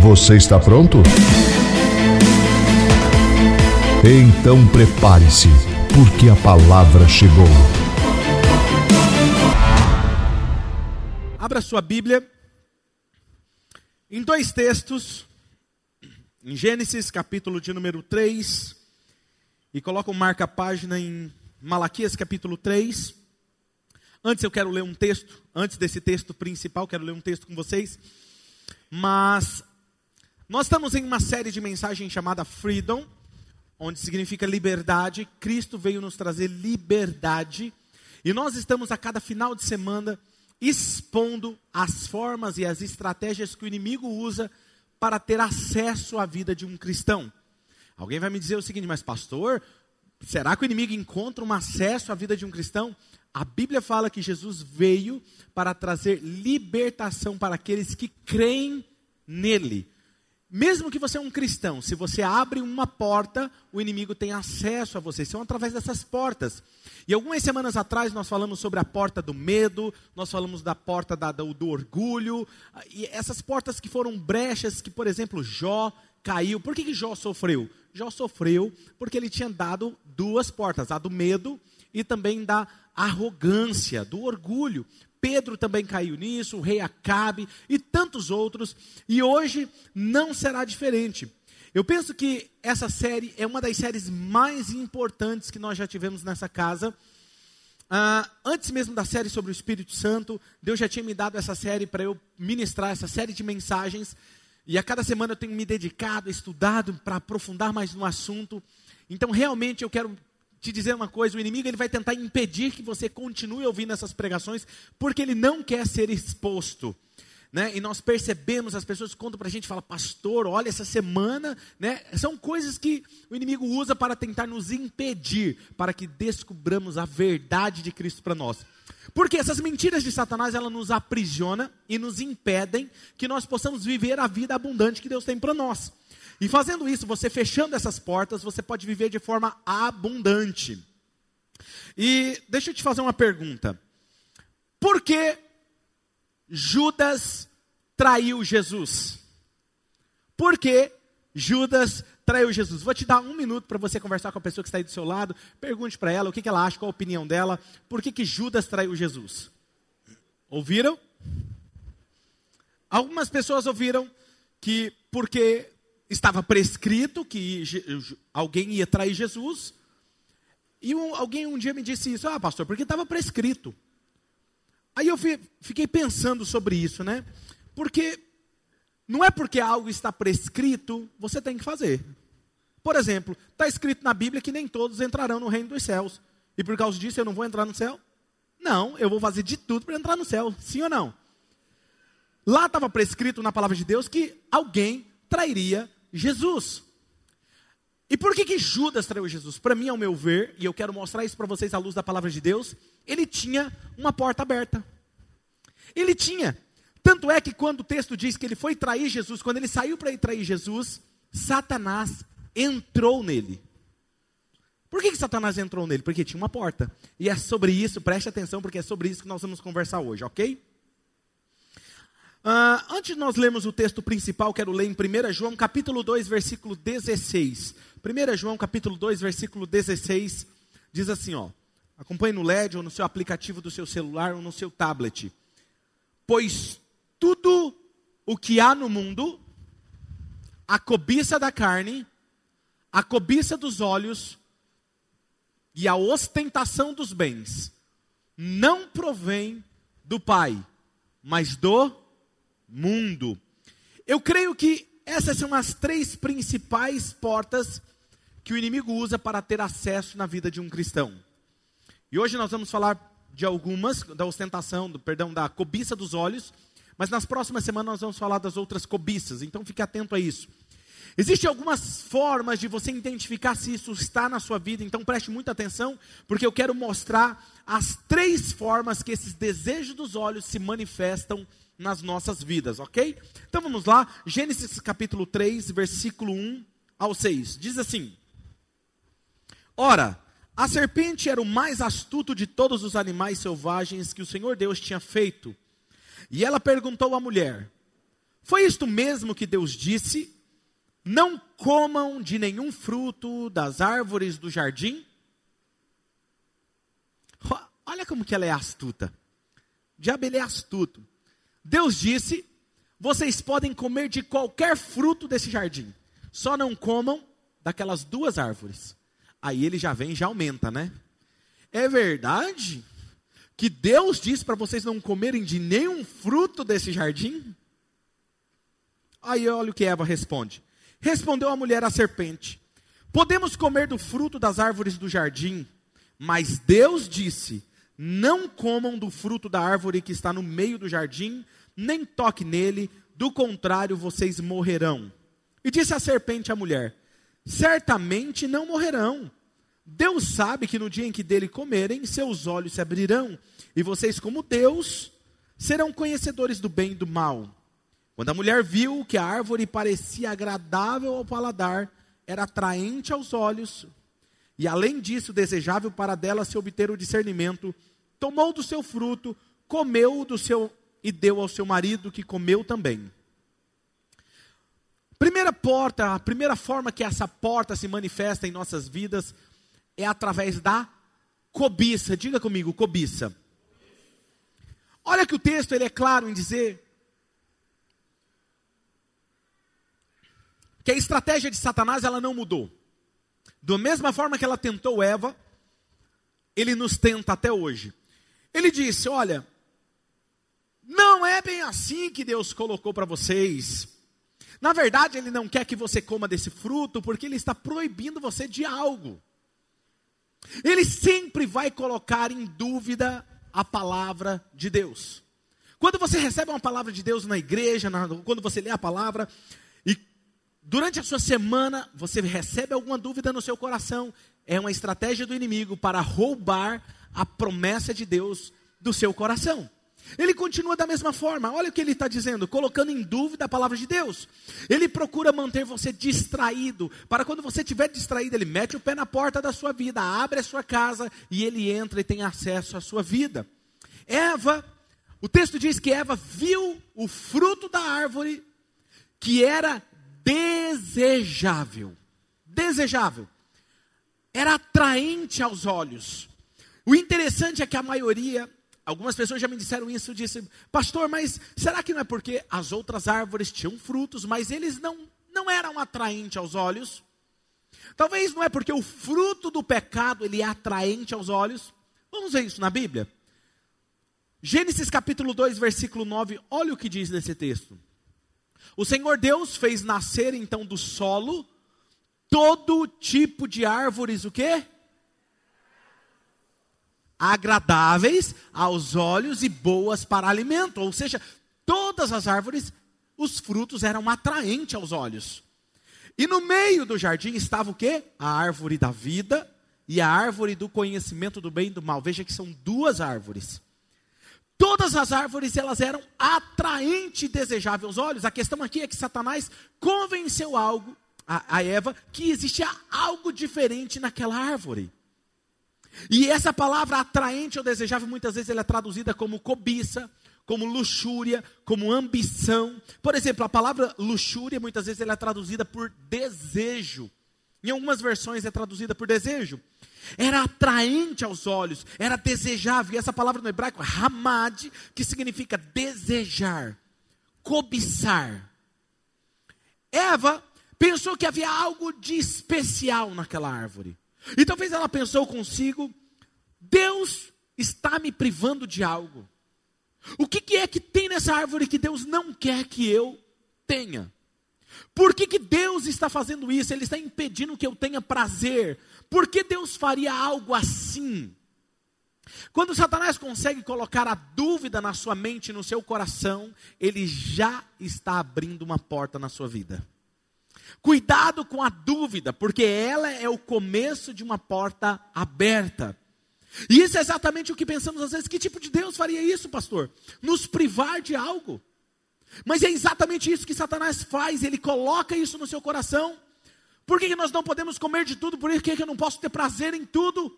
Você está pronto? Então prepare-se, porque a palavra chegou. Abra sua Bíblia em dois textos, em Gênesis, capítulo de número 3, e coloca um marca-página em Malaquias, capítulo 3. Antes eu quero ler um texto, antes desse texto principal, quero ler um texto com vocês. Mas nós estamos em uma série de mensagens chamada Freedom, onde significa liberdade. Cristo veio nos trazer liberdade. E nós estamos a cada final de semana expondo as formas e as estratégias que o inimigo usa para ter acesso à vida de um cristão. Alguém vai me dizer o seguinte, mas pastor, será que o inimigo encontra um acesso à vida de um cristão? A Bíblia fala que Jesus veio para trazer libertação para aqueles que creem nele. Mesmo que você é um cristão, se você abre uma porta, o inimigo tem acesso a você. São através dessas portas. E algumas semanas atrás nós falamos sobre a porta do medo, nós falamos da porta da, do, do orgulho, e essas portas que foram brechas que, por exemplo, Jó caiu. Por que, que Jó sofreu? Jó sofreu porque ele tinha dado duas portas, a do medo e também da arrogância, do orgulho. Pedro também caiu nisso, o rei Acabe e tantos outros, e hoje não será diferente. Eu penso que essa série é uma das séries mais importantes que nós já tivemos nessa casa. Uh, antes mesmo da série sobre o Espírito Santo, Deus já tinha me dado essa série para eu ministrar essa série de mensagens. E a cada semana eu tenho me dedicado, estudado para aprofundar mais no assunto. Então, realmente, eu quero te dizer uma coisa: o inimigo ele vai tentar impedir que você continue ouvindo essas pregações, porque ele não quer ser exposto. Né? E nós percebemos, as pessoas contam para a gente, fala, pastor, olha essa semana, né? São coisas que o inimigo usa para tentar nos impedir, para que descubramos a verdade de Cristo para nós. Porque essas mentiras de Satanás, ela nos aprisiona e nos impedem que nós possamos viver a vida abundante que Deus tem para nós. E fazendo isso, você fechando essas portas, você pode viver de forma abundante. E deixa eu te fazer uma pergunta. Por que Judas traiu Jesus? Por que Judas traiu Jesus? Vou te dar um minuto para você conversar com a pessoa que está aí do seu lado. Pergunte para ela o que, que ela acha, qual a opinião dela. Por que, que Judas traiu Jesus? Ouviram? Algumas pessoas ouviram que porque estava prescrito que alguém ia trair Jesus. E um, alguém um dia me disse isso, ah, pastor, porque estava prescrito. Aí eu fiquei pensando sobre isso, né? Porque não é porque algo está prescrito, você tem que fazer. Por exemplo, está escrito na Bíblia que nem todos entrarão no reino dos céus. E por causa disso eu não vou entrar no céu? Não, eu vou fazer de tudo para entrar no céu, sim ou não? Lá estava prescrito na palavra de Deus que alguém trairia Jesus. E por que, que Judas traiu Jesus? Para mim, ao meu ver, e eu quero mostrar isso para vocês à luz da palavra de Deus, ele tinha uma porta aberta. Ele tinha. Tanto é que quando o texto diz que ele foi trair Jesus, quando ele saiu para ir trair Jesus, Satanás entrou nele. Por que, que Satanás entrou nele? Porque tinha uma porta. E é sobre isso, preste atenção, porque é sobre isso que nós vamos conversar hoje, ok? Uh, antes de nós lermos o texto principal, quero ler em 1 João capítulo 2, versículo 16. 1 João capítulo 2, versículo 16, diz assim, ó. Acompanhe no LED ou no seu aplicativo do seu celular ou no seu tablet. Pois tudo o que há no mundo, a cobiça da carne, a cobiça dos olhos e a ostentação dos bens, não provém do Pai, mas do mundo. Eu creio que essas são as três principais portas que o inimigo usa para ter acesso na vida de um cristão. E hoje nós vamos falar de algumas, da ostentação, do perdão, da cobiça dos olhos, mas nas próximas semanas nós vamos falar das outras cobiças, então fique atento a isso. Existem algumas formas de você identificar se isso está na sua vida, então preste muita atenção, porque eu quero mostrar as três formas que esses desejos dos olhos se manifestam nas nossas vidas, ok? Então vamos lá, Gênesis capítulo 3, versículo 1 ao 6. Diz assim: Ora, a serpente era o mais astuto de todos os animais selvagens que o Senhor Deus tinha feito. E ela perguntou à mulher: Foi isto mesmo que Deus disse? Não comam de nenhum fruto das árvores do jardim? Olha como que ela é astuta. O diabo ele é astuto. Deus disse: vocês podem comer de qualquer fruto desse jardim, só não comam daquelas duas árvores. Aí ele já vem e já aumenta, né? É verdade que Deus disse para vocês não comerem de nenhum fruto desse jardim? Aí olha o que Eva responde. Respondeu a mulher à serpente: Podemos comer do fruto das árvores do jardim, mas Deus disse: Não comam do fruto da árvore que está no meio do jardim, nem toque nele, do contrário vocês morrerão. E disse a serpente à mulher: Certamente não morrerão. Deus sabe que no dia em que dele comerem, seus olhos se abrirão, e vocês, como Deus, serão conhecedores do bem e do mal. Quando a mulher viu que a árvore parecia agradável ao paladar, era atraente aos olhos, e além disso, desejável para dela se obter o discernimento, tomou do seu fruto, comeu do seu e deu ao seu marido, que comeu também. Primeira porta, a primeira forma que essa porta se manifesta em nossas vidas é através da cobiça. Diga comigo, cobiça. Olha que o texto ele é claro em dizer que a estratégia de Satanás ela não mudou. Da mesma forma que ela tentou Eva, ele nos tenta até hoje. Ele disse: Olha, não é bem assim que Deus colocou para vocês. Na verdade, Ele não quer que você coma desse fruto, porque Ele está proibindo você de algo. Ele sempre vai colocar em dúvida a palavra de Deus. Quando você recebe uma palavra de Deus na igreja, na, quando você lê a palavra, e durante a sua semana você recebe alguma dúvida no seu coração, é uma estratégia do inimigo para roubar a promessa de Deus do seu coração. Ele continua da mesma forma, olha o que ele está dizendo, colocando em dúvida a palavra de Deus. Ele procura manter você distraído, para quando você estiver distraído, ele mete o pé na porta da sua vida, abre a sua casa e ele entra e tem acesso à sua vida. Eva, o texto diz que Eva viu o fruto da árvore que era desejável. Desejável. Era atraente aos olhos. O interessante é que a maioria Algumas pessoas já me disseram isso, disse, pastor, mas será que não é porque as outras árvores tinham frutos, mas eles não, não eram atraentes aos olhos? Talvez não é porque o fruto do pecado ele é atraente aos olhos. Vamos ver isso na Bíblia. Gênesis capítulo 2, versículo 9, olha o que diz nesse texto. O Senhor Deus fez nascer então do solo todo tipo de árvores, o quê? Agradáveis aos olhos e boas para alimento. Ou seja, todas as árvores, os frutos eram atraentes aos olhos. E no meio do jardim estava o quê? A árvore da vida e a árvore do conhecimento do bem e do mal. Veja que são duas árvores. Todas as árvores elas eram atraentes e desejáveis aos olhos. A questão aqui é que Satanás convenceu algo a, a Eva que existia algo diferente naquela árvore. E essa palavra atraente ou desejável, muitas vezes ela é traduzida como cobiça, como luxúria, como ambição. Por exemplo, a palavra luxúria, muitas vezes ela é traduzida por desejo. Em algumas versões é traduzida por desejo. Era atraente aos olhos, era desejável. E essa palavra no hebraico, hamad, que significa desejar, cobiçar. Eva pensou que havia algo de especial naquela árvore. E talvez ela pensou consigo: Deus está me privando de algo. O que, que, é que tem nessa árvore que Deus não quer que eu tenha? Por que, que Deus está fazendo isso? Ele está impedindo que eu tenha prazer. Por que Deus faria algo assim? Quando Satanás consegue colocar a dúvida na sua mente, no seu coração, ele já está abrindo uma porta na sua vida. Cuidado com a dúvida, porque ela é o começo de uma porta aberta. E isso é exatamente o que pensamos às vezes. Que tipo de Deus faria isso, pastor? Nos privar de algo. Mas é exatamente isso que Satanás faz, ele coloca isso no seu coração. Por que, nós não podemos comer de tudo? Por que, que eu não posso ter prazer em tudo?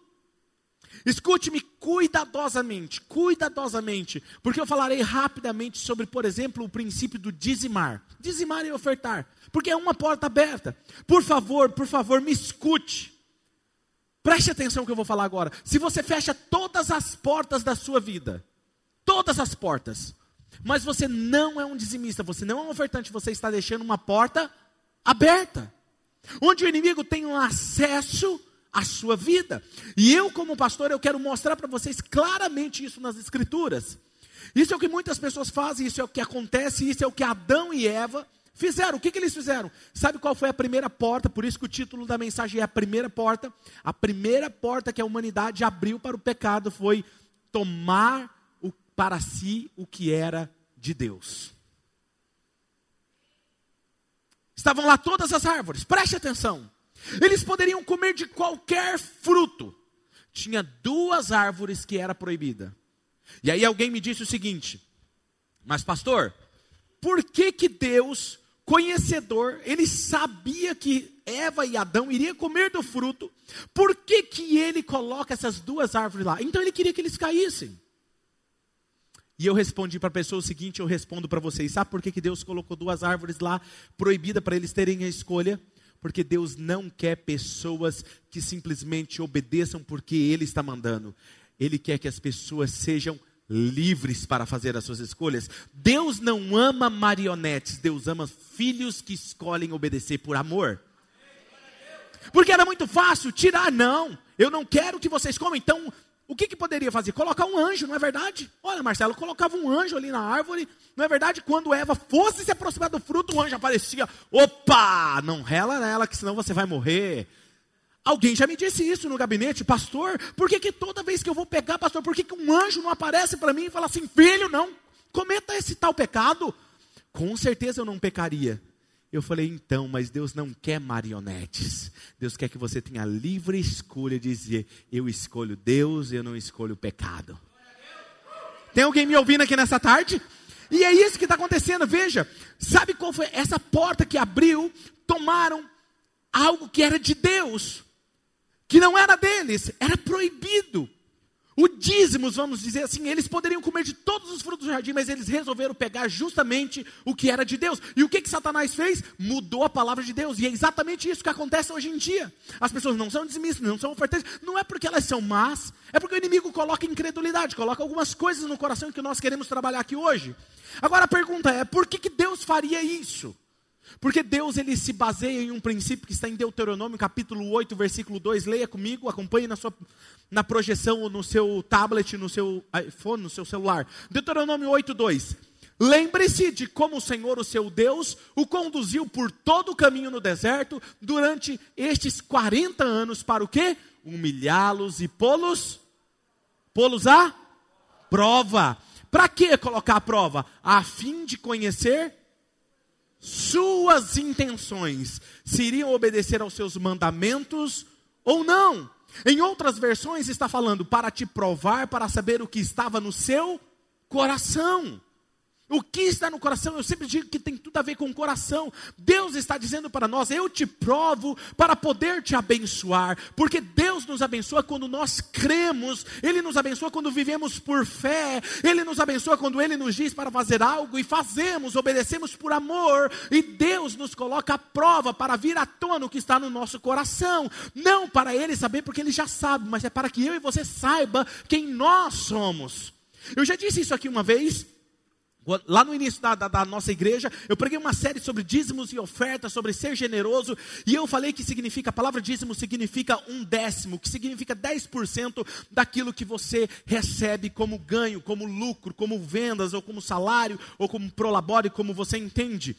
Escute-me cuidadosamente, cuidadosamente, porque eu falarei rapidamente sobre, por exemplo, o princípio do dizimar. Dizimar e ofertar, porque é uma porta aberta. Por favor, por favor, me escute. Preste atenção no que eu vou falar agora. Se você fecha todas as portas da sua vida, todas as portas, mas você não é um dizimista, você não é um ofertante, você está deixando uma porta aberta, onde o inimigo tem um acesso à sua vida. E eu, como pastor, eu quero mostrar para vocês claramente isso nas Escrituras. Isso é o que muitas pessoas fazem, isso é o que acontece, isso é o que Adão e Eva Fizeram, o que, que eles fizeram? Sabe qual foi a primeira porta? Por isso que o título da mensagem é a primeira porta. A primeira porta que a humanidade abriu para o pecado foi tomar o, para si o que era de Deus. Estavam lá todas as árvores, preste atenção. Eles poderiam comer de qualquer fruto. Tinha duas árvores que era proibida. E aí alguém me disse o seguinte: Mas pastor, por que que Deus conhecedor, ele sabia que Eva e Adão iriam comer do fruto, por que, que ele coloca essas duas árvores lá? Então ele queria que eles caíssem. E eu respondi para a pessoa o seguinte: eu respondo para vocês, sabe por que, que Deus colocou duas árvores lá, proibida para eles terem a escolha? Porque Deus não quer pessoas que simplesmente obedeçam porque Ele está mandando. Ele quer que as pessoas sejam livres para fazer as suas escolhas. Deus não ama marionetes, Deus ama filhos que escolhem obedecer por amor. Porque era muito fácil tirar, não, eu não quero que vocês comam, então o que, que poderia fazer? Colocar um anjo, não é verdade? Olha, Marcelo, colocava um anjo ali na árvore, não é verdade? Quando Eva fosse se aproximar do fruto, o anjo aparecia, opa, não rela nela, que senão você vai morrer. Alguém já me disse isso no gabinete, pastor, por que, que toda vez que eu vou pegar, pastor, por que, que um anjo não aparece para mim e fala assim, filho, não, cometa esse tal pecado? Com certeza eu não pecaria. Eu falei, então, mas Deus não quer marionetes. Deus quer que você tenha livre escolha de dizer, eu escolho Deus, eu não escolho o pecado. Tem alguém me ouvindo aqui nessa tarde? E é isso que está acontecendo, veja. Sabe qual foi essa porta que abriu? Tomaram algo que era de Deus que não era deles, era proibido. O dízimos, vamos dizer assim, eles poderiam comer de todos os frutos do jardim, mas eles resolveram pegar justamente o que era de Deus. E o que, que Satanás fez? Mudou a palavra de Deus. E é exatamente isso que acontece hoje em dia. As pessoas não são dizimistas, não são ofertantes. Não é porque elas são más, é porque o inimigo coloca incredulidade, coloca algumas coisas no coração que nós queremos trabalhar aqui hoje. Agora a pergunta é: por que, que Deus faria isso? Porque Deus ele se baseia em um princípio que está em Deuteronômio, capítulo 8, versículo 2. Leia comigo, acompanhe na sua na projeção ou no seu tablet, no seu iPhone, no seu celular. Deuteronômio 8, 2. Lembre-se de como o Senhor, o seu Deus, o conduziu por todo o caminho no deserto durante estes 40 anos para o quê? Humilhá-los e pô-los pô-los a prova. Para que colocar a prova? A fim de conhecer suas intenções, se iriam obedecer aos seus mandamentos ou não. Em outras versões está falando para te provar, para saber o que estava no seu coração. O que está no coração, eu sempre digo que tem tudo a ver com o coração. Deus está dizendo para nós: eu te provo para poder te abençoar, porque Deus nos abençoa quando nós cremos, Ele nos abençoa quando vivemos por fé, Ele nos abençoa quando Ele nos diz para fazer algo e fazemos, obedecemos por amor, e Deus nos coloca a prova para vir à tona o que está no nosso coração, não para Ele saber, porque Ele já sabe, mas é para que eu e você saiba quem nós somos. Eu já disse isso aqui uma vez. Lá no início da, da, da, nossa igreja, eu preguei uma série sobre dízimos e ofertas, sobre ser generoso, e eu falei que significa, a palavra dízimo significa um décimo, que significa 10% daquilo que você recebe como ganho, como lucro, como vendas, ou como salário, ou como prolabore, como você entende.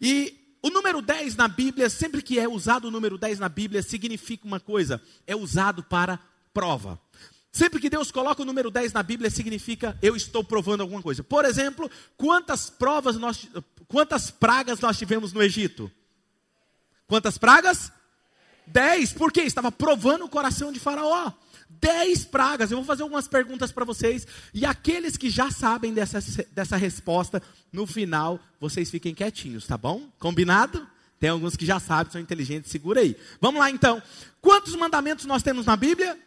E o número 10 na Bíblia, sempre que é usado o número 10 na Bíblia, significa uma coisa, é usado para prova. Sempre que Deus coloca o número 10 na Bíblia, significa eu estou provando alguma coisa. Por exemplo, quantas provas nós, quantas pragas nós tivemos no Egito? Quantas pragas? Dez. Por quê? Estava provando o coração de Faraó. Dez pragas. Eu vou fazer algumas perguntas para vocês. E aqueles que já sabem dessa, dessa resposta, no final, vocês fiquem quietinhos, tá bom? Combinado? Tem alguns que já sabem, são inteligentes, segura aí. Vamos lá então. Quantos mandamentos nós temos na Bíblia?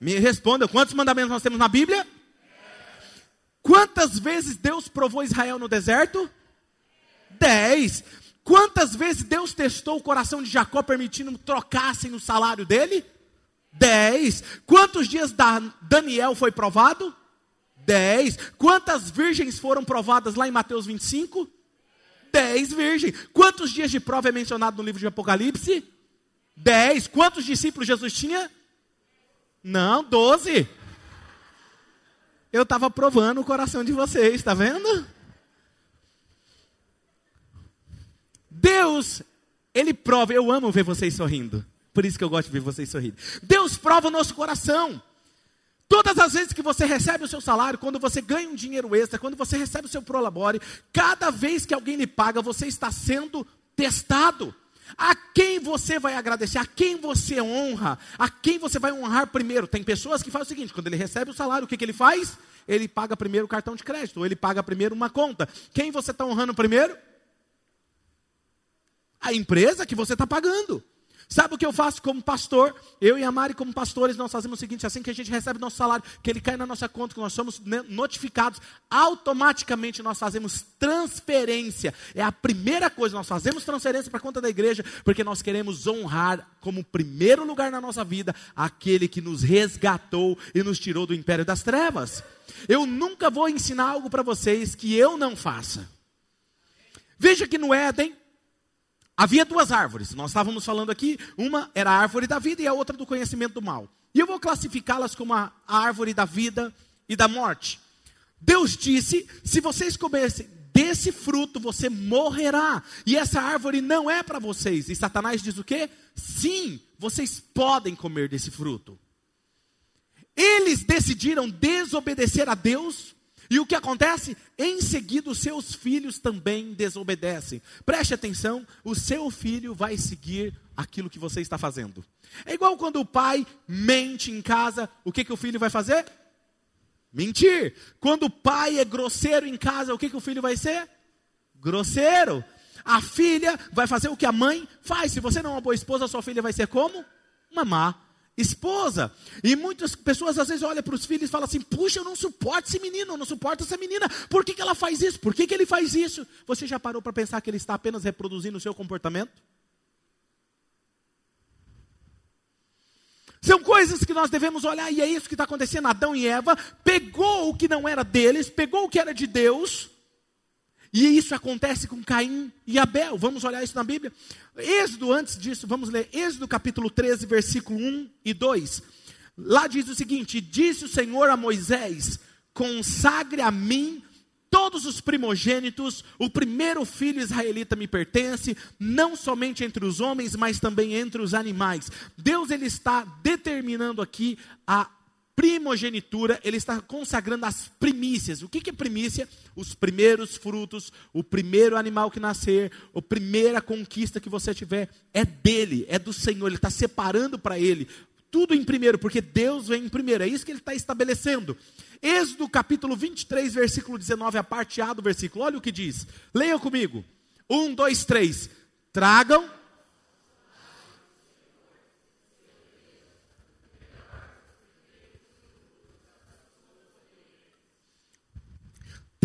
Me responda, quantos mandamentos nós temos na Bíblia? Quantas vezes Deus provou Israel no deserto? Dez. Quantas vezes Deus testou o coração de Jacó, permitindo trocassem o salário dele? Dez. Quantos dias da Daniel foi provado? Dez. Quantas virgens foram provadas lá em Mateus 25? Dez virgens. Quantos dias de prova é mencionado no livro de Apocalipse? Dez. Quantos discípulos Jesus tinha? Não, doze. Eu estava provando o coração de vocês, está vendo? Deus, Ele prova, eu amo ver vocês sorrindo. Por isso que eu gosto de ver vocês sorrindo. Deus prova o nosso coração. Todas as vezes que você recebe o seu salário, quando você ganha um dinheiro extra, quando você recebe o seu prolabore, cada vez que alguém lhe paga, você está sendo testado. A quem você vai agradecer? A quem você honra? A quem você vai honrar primeiro? Tem pessoas que fazem o seguinte: quando ele recebe o salário, o que, que ele faz? Ele paga primeiro o cartão de crédito, ou ele paga primeiro uma conta. Quem você está honrando primeiro? A empresa que você está pagando. Sabe o que eu faço como pastor? Eu e a Mari, como pastores, nós fazemos o seguinte: assim que a gente recebe nosso salário, que ele cai na nossa conta, que nós somos notificados, automaticamente nós fazemos transferência. É a primeira coisa, nós fazemos transferência para a conta da igreja, porque nós queremos honrar como primeiro lugar na nossa vida aquele que nos resgatou e nos tirou do império das trevas. Eu nunca vou ensinar algo para vocês que eu não faça. Veja que no Éden, Havia duas árvores, nós estávamos falando aqui, uma era a árvore da vida e a outra do conhecimento do mal. E eu vou classificá-las como a árvore da vida e da morte. Deus disse: se vocês comerem desse fruto, você morrerá. E essa árvore não é para vocês. E Satanás diz o quê? Sim, vocês podem comer desse fruto. Eles decidiram desobedecer a Deus e o que acontece? Em seguida, os seus filhos também desobedecem. Preste atenção: o seu filho vai seguir aquilo que você está fazendo. É igual quando o pai mente em casa, o que, que o filho vai fazer? Mentir. Quando o pai é grosseiro em casa, o que, que o filho vai ser? Grosseiro. A filha vai fazer o que a mãe faz. Se você não é uma boa esposa, sua filha vai ser como? Uma má esposa. E muitas pessoas às vezes olham para os filhos e falam assim: puxa, eu não suporto esse menino, eu não suporto essa menina. Por que, que ela faz isso? Por que, que ele faz isso? Você já parou para pensar que ele está apenas reproduzindo o seu comportamento? São coisas que nós devemos olhar, e é isso que está acontecendo. Adão e Eva pegou o que não era deles, pegou o que era de Deus, e isso acontece com Caim e Abel. Vamos olhar isso na Bíblia. Êxodo, antes disso, vamos ler Êxodo capítulo 13, versículo 1 e 2. Lá diz o seguinte: Disse o Senhor a Moisés: Consagre a mim todos os primogênitos, o primeiro filho israelita me pertence, não somente entre os homens, mas também entre os animais. Deus ele está determinando aqui a primogenitura, ele está consagrando as primícias. O que, é primícia? Os primeiros frutos, o primeiro animal que nascer, a primeira conquista que você tiver, é dele, é do Senhor, ele está separando para ele. Tudo em primeiro, porque Deus vem em primeiro, é isso que ele está estabelecendo. Êxodo capítulo 23, versículo 19, a parte A do versículo, olha o que diz, leia comigo. Um, dois, três. Tragam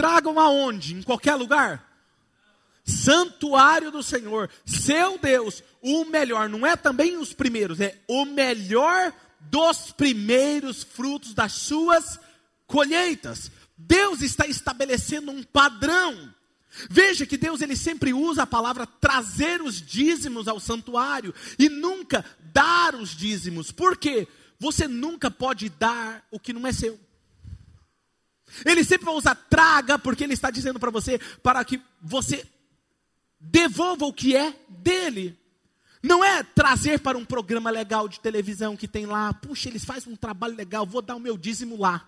Tragam aonde? Em qualquer lugar? Santuário do Senhor, seu Deus, o melhor, não é também os primeiros, é o melhor dos primeiros frutos das suas colheitas. Deus está estabelecendo um padrão. Veja que Deus ele sempre usa a palavra trazer os dízimos ao santuário e nunca dar os dízimos. Por quê? Você nunca pode dar o que não é seu. Ele sempre vai usar traga, porque ele está dizendo para você, para que você devolva o que é dele. Não é trazer para um programa legal de televisão que tem lá, puxa, eles fazem um trabalho legal, vou dar o meu dízimo lá.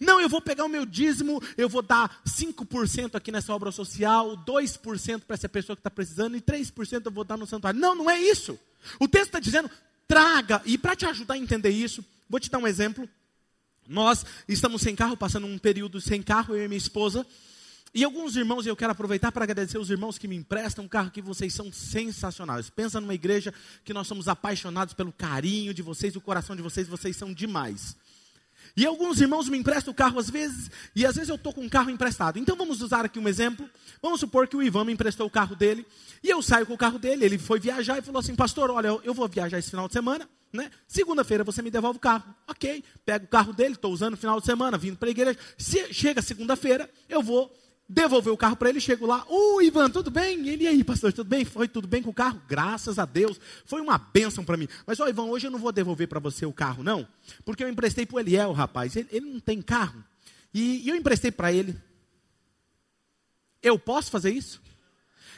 Não, eu vou pegar o meu dízimo, eu vou dar 5% aqui nessa obra social, 2% para essa pessoa que está precisando e 3% eu vou dar no santuário. Não, não é isso. O texto está dizendo, traga, e para te ajudar a entender isso, vou te dar um exemplo. Nós estamos sem carro, passando um período sem carro, eu e minha esposa, e alguns irmãos, eu quero aproveitar para agradecer os irmãos que me emprestam um carro que vocês são sensacionais. Pensa numa igreja que nós somos apaixonados pelo carinho de vocês, o coração de vocês, vocês são demais. E alguns irmãos me emprestam o carro às vezes, e às vezes eu estou com um carro emprestado. Então vamos usar aqui um exemplo. Vamos supor que o Ivan me emprestou o carro dele, e eu saio com o carro dele, ele foi viajar e falou assim, pastor, olha, eu vou viajar esse final de semana, né? Segunda-feira você me devolve o carro. Ok, pego o carro dele, estou usando no final de semana, vindo para a igreja. Se chega segunda-feira, eu vou devolver o carro para ele, chego lá, ô uh, Ivan, tudo bem? Ele, e aí, pastor, tudo bem? Foi tudo bem com o carro? Graças a Deus, foi uma bênção para mim. Mas, ó Ivan, hoje eu não vou devolver para você o carro, não, porque eu emprestei para o Eliel, rapaz, ele, ele, não tem carro, e, e eu emprestei para ele. Eu posso fazer isso?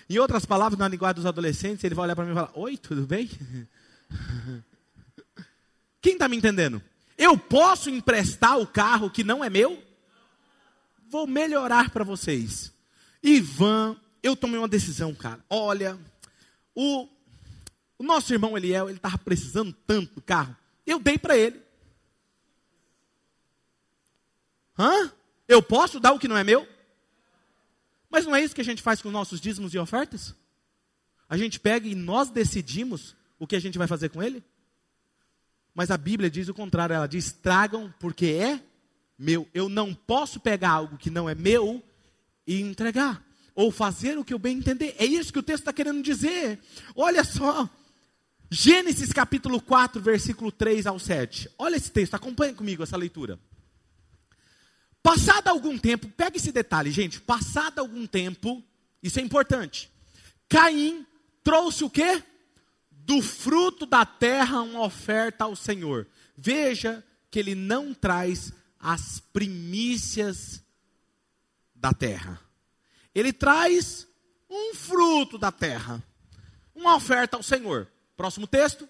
Em outras palavras, na linguagem dos adolescentes, ele vai olhar para mim e falar, oi, tudo bem? Quem está me entendendo? Eu posso emprestar o carro que não é meu? Vou melhorar para vocês. Ivan, eu tomei uma decisão, cara. Olha, o, o nosso irmão Eliel, ele estava precisando tanto do carro. Eu dei para ele. Hã? Eu posso dar o que não é meu? Mas não é isso que a gente faz com os nossos dízimos e ofertas? A gente pega e nós decidimos o que a gente vai fazer com ele? Mas a Bíblia diz o contrário, ela diz: tragam porque é meu. Eu não posso pegar algo que não é meu e entregar. Ou fazer o que eu bem entender. É isso que o texto está querendo dizer. Olha só. Gênesis capítulo 4, versículo 3 ao 7. Olha esse texto, acompanhe comigo essa leitura. Passado algum tempo, pega esse detalhe, gente. Passado algum tempo, isso é importante. Caim trouxe o quê? Do fruto da terra uma oferta ao Senhor. Veja que ele não traz as primícias da terra. Ele traz um fruto da terra, uma oferta ao Senhor. Próximo texto.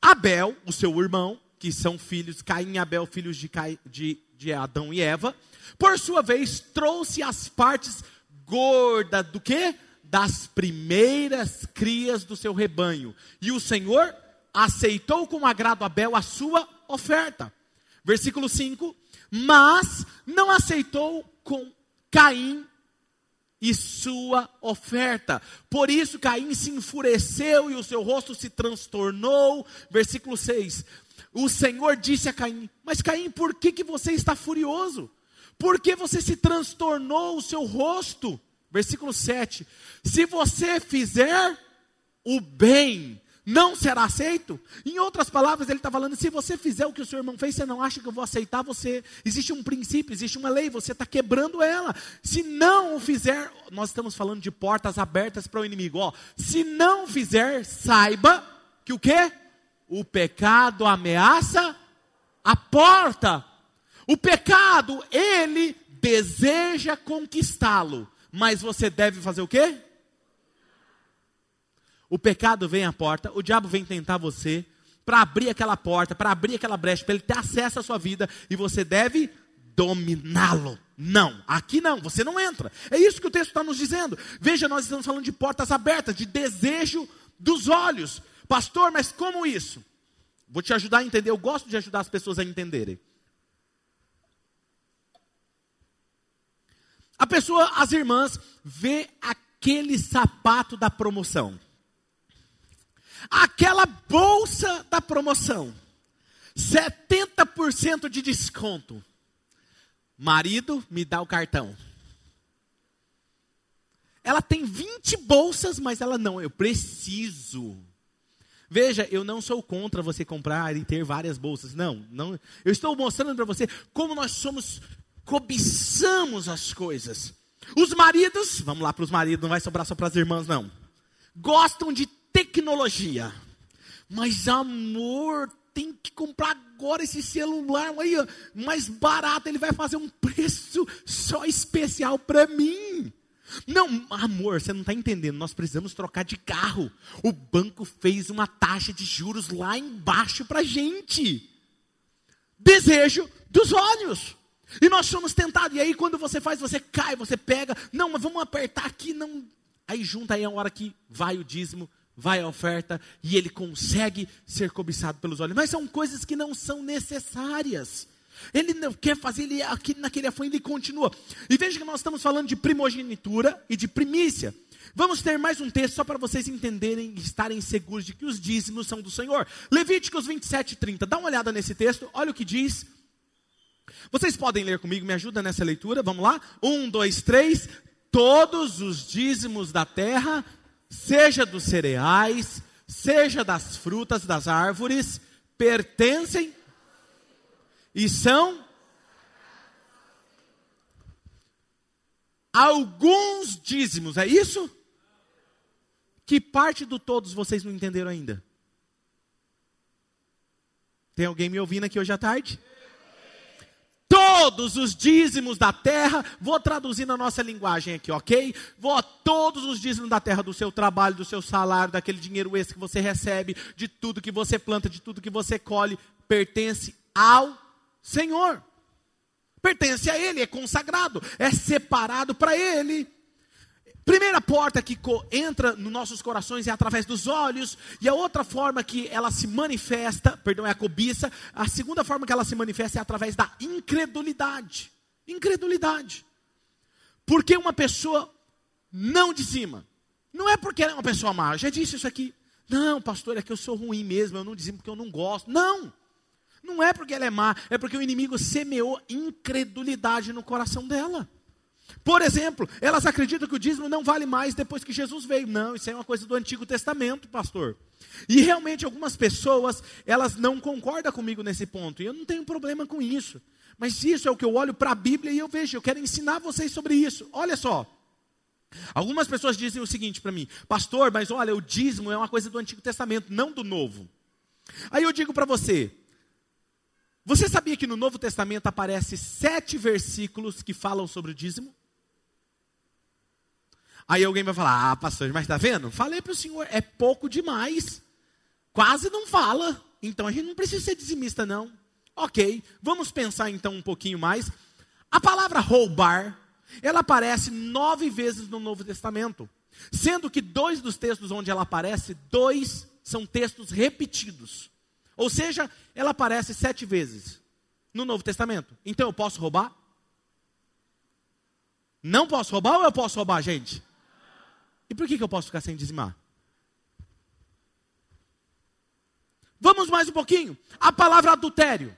Abel, o seu irmão, que são filhos, Caim e Abel, filhos de, de, de Adão e Eva, por sua vez, trouxe as partes gordas do que? Das primeiras crias do seu rebanho. E o Senhor aceitou com agrado Abel a sua oferta. Versículo 5: mas não aceitou com Caim e sua oferta. Por isso Caim se enfureceu e o seu rosto se transtornou. Versículo 6. O Senhor disse a Caim: Mas Caim, por que, que você está furioso? Por que você se transtornou o seu rosto? Versículo 7. Se você fizer o bem, não será aceito? Em outras palavras, ele está falando: se você fizer o que o seu irmão fez, você não acha que eu vou aceitar você. Existe um princípio, existe uma lei, você está quebrando ela. Se não o fizer, nós estamos falando de portas abertas para o inimigo. Ó, se não fizer, saiba que o que? O pecado ameaça a porta. O pecado, ele deseja conquistá-lo, mas você deve fazer o quê? O pecado vem à porta, o diabo vem tentar você para abrir aquela porta, para abrir aquela brecha, para ele ter acesso à sua vida e você deve dominá-lo. Não, aqui não, você não entra. É isso que o texto está nos dizendo. Veja, nós estamos falando de portas abertas, de desejo dos olhos. Pastor, mas como isso? Vou te ajudar a entender. Eu gosto de ajudar as pessoas a entenderem. A pessoa, as irmãs, vê aquele sapato da promoção aquela bolsa da promoção, 70% de desconto. Marido, me dá o cartão. Ela tem 20 bolsas, mas ela não, eu preciso. Veja, eu não sou contra você comprar e ter várias bolsas. Não, não. Eu estou mostrando para você como nós somos cobiçamos as coisas. Os maridos, vamos lá para os maridos, não vai sobrar só para as irmãs não. Gostam de tecnologia. Mas amor, tem que comprar agora esse celular aí, mais barato, ele vai fazer um preço só especial para mim. Não, amor, você não está entendendo. Nós precisamos trocar de carro. O banco fez uma taxa de juros lá embaixo para gente. Desejo dos olhos. E nós somos tentados. E aí, quando você faz, você cai, você pega. Não, mas vamos apertar aqui. Não. Aí junta aí a hora que vai o dízimo, vai a oferta. E ele consegue ser cobiçado pelos olhos. Mas são coisas que não são necessárias. Ele não quer fazer, ele aqui, naquele afã, ele continua. E veja que nós estamos falando de primogenitura e de primícia. Vamos ter mais um texto só para vocês entenderem e estarem seguros de que os dízimos são do Senhor. Levíticos 27, 30. Dá uma olhada nesse texto, olha o que diz. Vocês podem ler comigo, me ajuda nessa leitura, vamos lá? Um, dois, três. Todos os dízimos da terra, seja dos cereais, seja das frutas das árvores, pertencem e são alguns dízimos, é isso? Que parte do todos vocês não entenderam ainda? Tem alguém me ouvindo aqui hoje à tarde? Todos os dízimos da terra, vou traduzir na nossa linguagem aqui, ok? Vou todos os dízimos da terra, do seu trabalho, do seu salário, daquele dinheiro extra que você recebe, de tudo que você planta, de tudo que você colhe, pertence ao Senhor. Pertence a Ele, é consagrado, é separado para Ele. Primeira porta que entra nos nossos corações é através dos olhos, e a outra forma que ela se manifesta, perdão, é a cobiça. A segunda forma que ela se manifesta é através da incredulidade. Incredulidade. Porque uma pessoa não dizima. Não é porque ela é uma pessoa má, eu já disse isso aqui. Não, pastor, é que eu sou ruim mesmo, eu não dizimo porque eu não gosto. Não. Não é porque ela é má, é porque o inimigo semeou incredulidade no coração dela. Por exemplo, elas acreditam que o dízimo não vale mais depois que Jesus veio. Não, isso é uma coisa do Antigo Testamento, pastor. E realmente algumas pessoas, elas não concordam comigo nesse ponto. E eu não tenho problema com isso. Mas isso é o que eu olho para a Bíblia e eu vejo. Eu quero ensinar vocês sobre isso. Olha só. Algumas pessoas dizem o seguinte para mim, pastor, mas olha, o dízimo é uma coisa do Antigo Testamento, não do Novo. Aí eu digo para você, você sabia que no Novo Testamento aparece sete versículos que falam sobre o dízimo? Aí alguém vai falar: Ah, pastor, mas está vendo? Falei para o senhor, é pouco demais. Quase não fala. Então a gente não precisa ser dizimista, não. Ok, vamos pensar então um pouquinho mais. A palavra roubar, ela aparece nove vezes no Novo Testamento. Sendo que dois dos textos onde ela aparece, dois são textos repetidos. Ou seja, ela aparece sete vezes no Novo Testamento. Então eu posso roubar? Não posso roubar ou eu posso roubar, gente? E por que, que eu posso ficar sem dizimar? Vamos mais um pouquinho. A palavra adultério.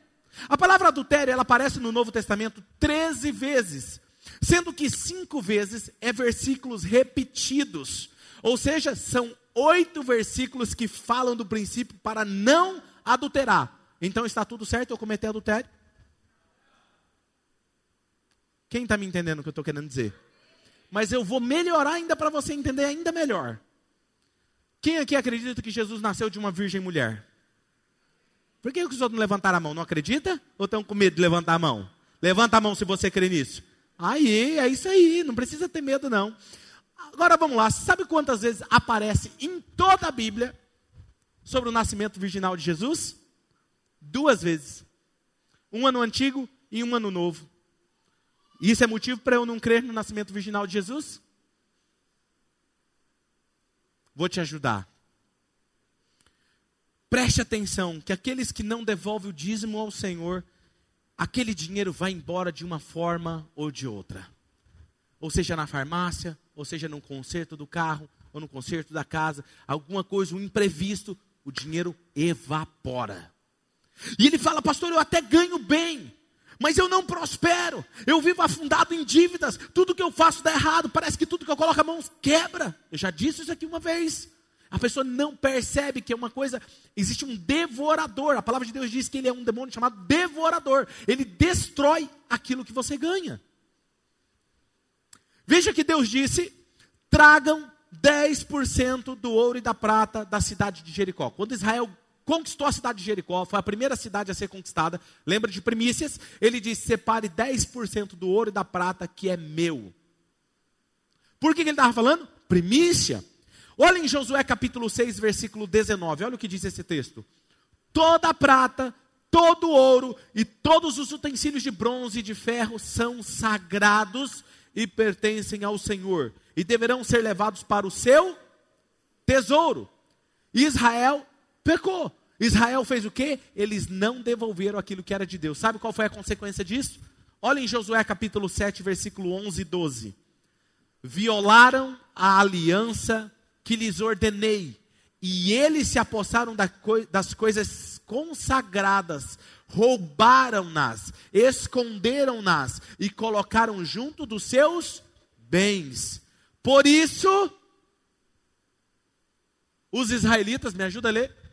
A palavra adultério, ela aparece no Novo Testamento 13 vezes, sendo que cinco vezes é versículos repetidos. Ou seja, são oito versículos que falam do princípio para não adulterar. Então está tudo certo eu cometer adultério? Quem está me entendendo o que eu estou querendo dizer? Mas eu vou melhorar ainda para você entender ainda melhor. Quem aqui acredita que Jesus nasceu de uma virgem mulher? Por que os outros não levantaram a mão? Não acredita? Ou estão com medo de levantar a mão? Levanta a mão se você crê nisso. Aí, é isso aí, não precisa ter medo não. Agora vamos lá, sabe quantas vezes aparece em toda a Bíblia sobre o nascimento virginal de Jesus? Duas vezes. Uma no Antigo e uma no Novo. Isso é motivo para eu não crer no nascimento virginal de Jesus? Vou te ajudar. Preste atenção que aqueles que não devolvem o dízimo ao Senhor, aquele dinheiro vai embora de uma forma ou de outra. Ou seja, na farmácia, ou seja, no conserto do carro, ou no conserto da casa, alguma coisa, um imprevisto, o dinheiro evapora. E ele fala, pastor, eu até ganho bem, mas eu não prospero, eu vivo afundado em dívidas, tudo que eu faço dá errado, parece que tudo que eu coloco a mão quebra. Eu já disse isso aqui uma vez. A pessoa não percebe que é uma coisa, existe um devorador. A palavra de Deus diz que ele é um demônio chamado devorador. Ele destrói aquilo que você ganha. Veja que Deus disse: tragam 10% do ouro e da prata da cidade de Jericó. Quando Israel conquistou a cidade de Jericó, foi a primeira cidade a ser conquistada. Lembra de primícias? Ele disse: separe 10% do ouro e da prata que é meu. Por que, que ele estava falando? Primícia. Olha em Josué capítulo 6, versículo 19. Olha o que diz esse texto. Toda a prata, todo ouro e todos os utensílios de bronze e de ferro são sagrados e pertencem ao Senhor, e deverão ser levados para o seu tesouro. Israel pecou. Israel fez o quê? Eles não devolveram aquilo que era de Deus. Sabe qual foi a consequência disso? Olha em Josué capítulo 7, versículo 11 e 12. Violaram a aliança que lhes ordenei, e eles se apossaram das coisas consagradas, roubaram-nas, esconderam-nas e colocaram junto dos seus bens. Por isso, os israelitas, me ajuda a ler.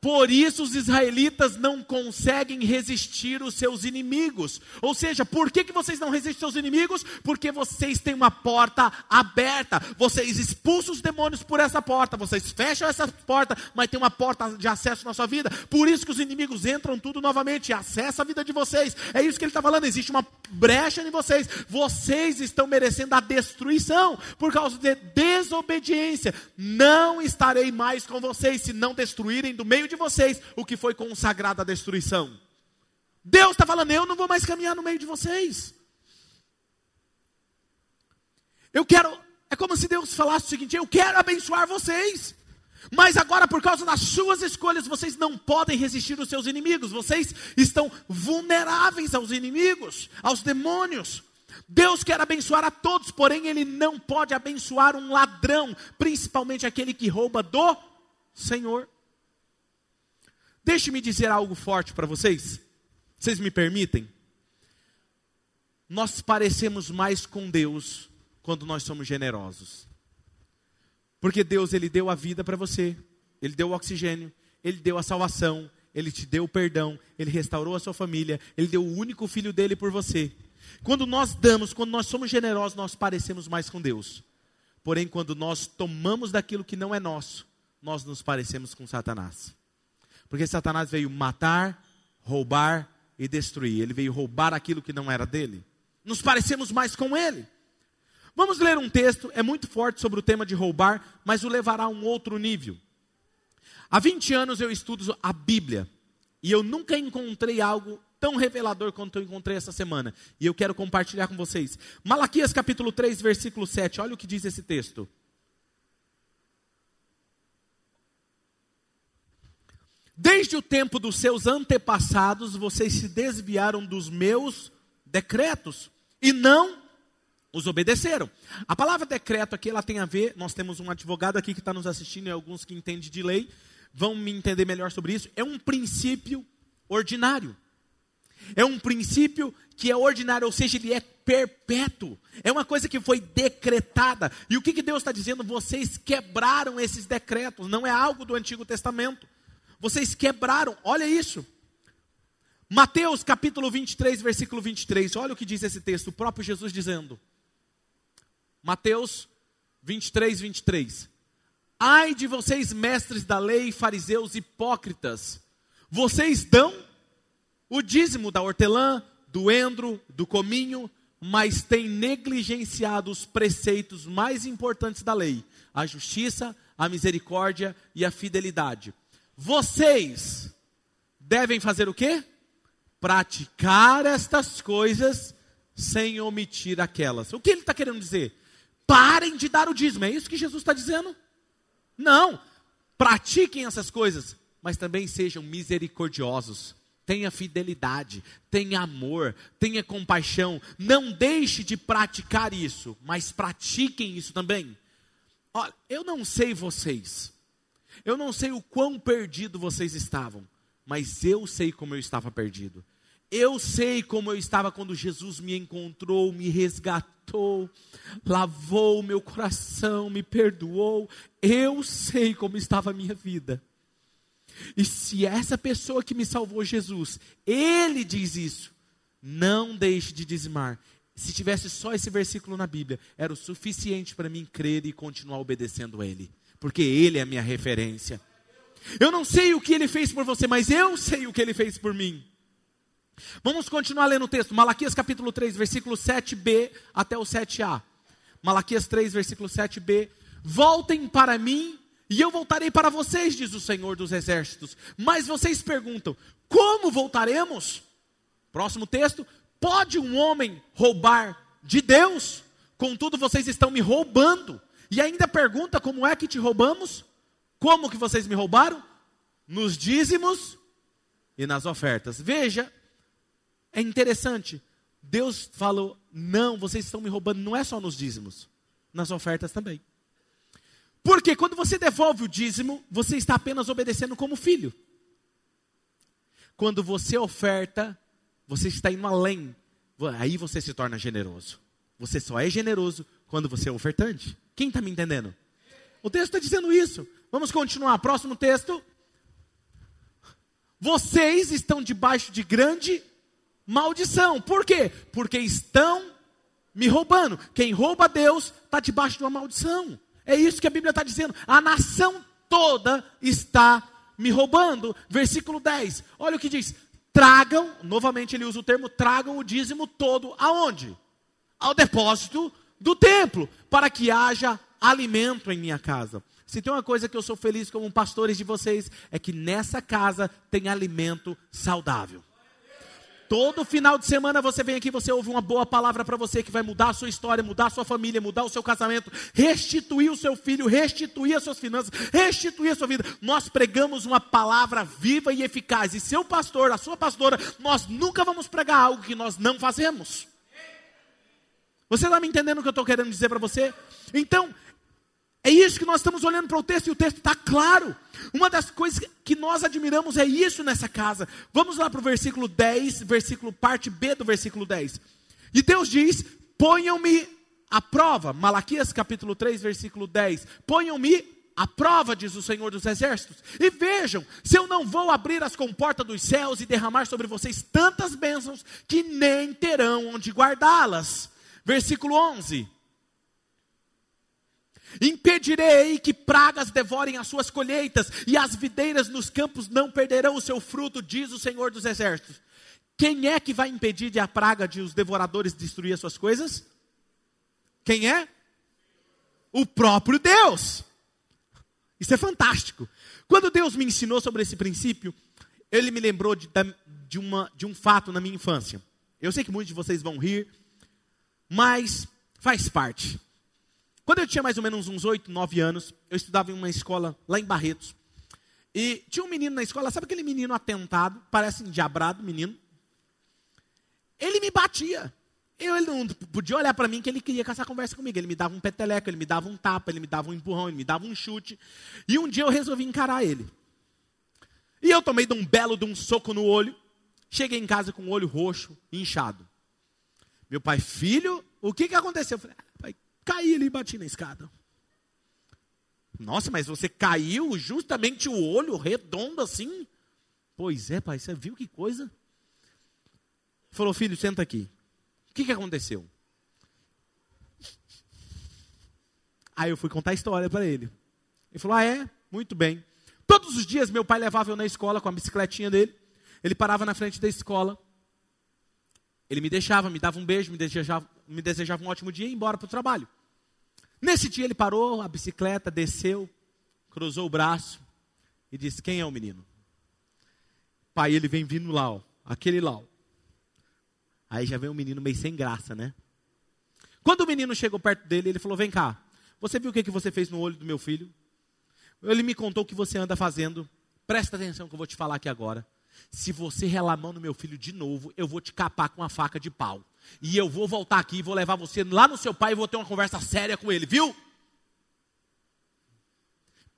Por isso os israelitas não conseguem resistir os seus inimigos. Ou seja, por que, que vocês não resistem aos inimigos? Porque vocês têm uma porta aberta. Vocês expulsam os demônios por essa porta. Vocês fecham essa porta, mas tem uma porta de acesso na sua vida. Por isso que os inimigos entram tudo novamente e acessam a vida de vocês. É isso que ele está falando. Existe uma brecha em vocês. Vocês estão merecendo a destruição por causa de desobediência. Não estarei mais com vocês se não destruírem do meio de vocês o que foi consagrado à destruição. Deus está falando, eu não vou mais caminhar no meio de vocês. Eu quero, é como se Deus falasse o seguinte: eu quero abençoar vocês. Mas agora, por causa das suas escolhas, vocês não podem resistir aos seus inimigos. Vocês estão vulneráveis aos inimigos, aos demônios. Deus quer abençoar a todos, porém Ele não pode abençoar um ladrão, principalmente aquele que rouba do Senhor. Deixe-me dizer algo forte para vocês. Vocês me permitem? Nós parecemos mais com Deus quando nós somos generosos. Porque Deus, Ele deu a vida para você, Ele deu o oxigênio, Ele deu a salvação, Ele te deu o perdão, Ele restaurou a sua família, Ele deu o único filho dele por você. Quando nós damos, quando nós somos generosos, nós parecemos mais com Deus. Porém, quando nós tomamos daquilo que não é nosso, nós nos parecemos com Satanás. Porque Satanás veio matar, roubar e destruir. Ele veio roubar aquilo que não era dele. Nos parecemos mais com ele. Vamos ler um texto, é muito forte sobre o tema de roubar, mas o levará a um outro nível. Há 20 anos eu estudo a Bíblia e eu nunca encontrei algo tão revelador quanto eu encontrei essa semana. E eu quero compartilhar com vocês. Malaquias capítulo 3, versículo 7. Olha o que diz esse texto. Desde o tempo dos seus antepassados, vocês se desviaram dos meus decretos e não os obedeceram. A palavra decreto aqui, ela tem a ver, nós temos um advogado aqui que está nos assistindo e alguns que entendem de lei, vão me entender melhor sobre isso. É um princípio ordinário. É um princípio que é ordinário, ou seja, ele é perpétuo. É uma coisa que foi decretada. E o que, que Deus está dizendo? Vocês quebraram esses decretos, não é algo do Antigo Testamento. Vocês quebraram, olha isso. Mateus capítulo 23, versículo 23. Olha o que diz esse texto, o próprio Jesus dizendo. Mateus 23, 23. Ai de vocês, mestres da lei, fariseus hipócritas, vocês dão o dízimo da hortelã, do endro, do cominho, mas têm negligenciado os preceitos mais importantes da lei: a justiça, a misericórdia e a fidelidade. Vocês devem fazer o quê? Praticar estas coisas sem omitir aquelas. O que ele está querendo dizer? Parem de dar o dízimo. É isso que Jesus está dizendo? Não. Pratiquem essas coisas, mas também sejam misericordiosos. Tenha fidelidade, tenha amor, tenha compaixão. Não deixe de praticar isso, mas pratiquem isso também. Olha, eu não sei vocês, eu não sei o quão perdido vocês estavam, mas eu sei como eu estava perdido. Eu sei como eu estava quando Jesus me encontrou, me resgatou, lavou meu coração, me perdoou. Eu sei como estava a minha vida. E se essa pessoa que me salvou, Jesus, ele diz isso, não deixe de dizimar. Se tivesse só esse versículo na Bíblia, era o suficiente para mim crer e continuar obedecendo a Ele porque Ele é a minha referência. Eu não sei o que Ele fez por você, mas eu sei o que Ele fez por mim. Vamos continuar lendo o texto. Malaquias capítulo 3, versículo 7b até o 7a. Malaquias 3, versículo 7b. Voltem para mim e eu voltarei para vocês, diz o Senhor dos Exércitos. Mas vocês perguntam: como voltaremos? Próximo texto: pode um homem roubar de Deus? Contudo, vocês estão me roubando. E ainda pergunta: como é que te roubamos? Como que vocês me roubaram? Nos dízimos e nas ofertas. Veja, é interessante. Deus falou: não, vocês estão me roubando, não é só nos dízimos, nas ofertas também. Porque quando você devolve o dízimo, você está apenas obedecendo como filho. Quando você oferta, você está indo além. Aí você se torna generoso. Você só é generoso quando você é ofertante. Quem está me entendendo? O texto está dizendo isso. Vamos continuar. Próximo texto. Vocês estão debaixo de grande maldição. Por quê? Porque estão me roubando. Quem rouba Deus está debaixo de uma maldição. É isso que a Bíblia está dizendo. A nação toda está me roubando. Versículo 10. Olha o que diz: tragam, novamente ele usa o termo, tragam o dízimo todo aonde? Ao depósito do templo, para que haja alimento em minha casa. Se tem uma coisa que eu sou feliz como pastores de vocês, é que nessa casa tem alimento saudável. Todo final de semana você vem aqui, você ouve uma boa palavra para você que vai mudar a sua história, mudar a sua família, mudar o seu casamento, restituir o seu filho, restituir as suas finanças, restituir a sua vida. Nós pregamos uma palavra viva e eficaz. E seu pastor, a sua pastora, nós nunca vamos pregar algo que nós não fazemos. Você está me entendendo o que eu estou querendo dizer para você? Então, é isso que nós estamos olhando para o texto e o texto está claro. Uma das coisas que nós admiramos é isso nessa casa. Vamos lá para o versículo 10, versículo parte B do versículo 10. E Deus diz: ponham-me à prova. Malaquias capítulo 3, versículo 10. Ponham-me à prova, diz o Senhor dos Exércitos. E vejam, se eu não vou abrir as comportas dos céus e derramar sobre vocês tantas bênçãos que nem terão onde guardá-las. Versículo 11. Impedirei que pragas devorem as suas colheitas, e as videiras nos campos não perderão o seu fruto, diz o Senhor dos Exércitos. Quem é que vai impedir de a praga de os devoradores destruir as suas coisas? Quem é? O próprio Deus. Isso é fantástico. Quando Deus me ensinou sobre esse princípio, ele me lembrou de, de, uma, de um fato na minha infância. Eu sei que muitos de vocês vão rir, mas faz parte. Quando eu tinha mais ou menos uns 8, 9 anos, eu estudava em uma escola lá em Barretos. E tinha um menino na escola, sabe aquele menino atentado, parece endiabrado, menino? Ele me batia. Eu, ele não podia olhar para mim que ele queria caçar conversa comigo. Ele me dava um peteleco, ele me dava um tapa, ele me dava um empurrão, ele me dava um chute. E um dia eu resolvi encarar ele. E eu tomei de um belo de um soco no olho. Cheguei em casa com o olho roxo, inchado. Meu pai, filho, o que, que aconteceu? Eu falei, caí ali e bati na escada. Nossa, mas você caiu justamente o olho redondo assim? Pois é, pai, você viu que coisa? Falou, filho, senta aqui. O que, que aconteceu? Aí eu fui contar a história para ele. Ele falou, ah, é? Muito bem. Todos os dias meu pai levava eu na escola com a bicicletinha dele. Ele parava na frente da escola. Ele me deixava, me dava um beijo, me desejava, me desejava um ótimo dia e ia embora para o trabalho. Nesse dia ele parou a bicicleta, desceu, cruzou o braço e disse: Quem é o menino? Pai, ele vem vindo lá, ó, aquele lá. Ó. Aí já vem um menino meio sem graça, né? Quando o menino chegou perto dele, ele falou: Vem cá, você viu o que, que você fez no olho do meu filho? Ele me contou o que você anda fazendo. Presta atenção que eu vou te falar aqui agora. Se você mão no meu filho de novo, eu vou te capar com uma faca de pau. E eu vou voltar aqui, vou levar você lá no seu pai e vou ter uma conversa séria com ele, viu?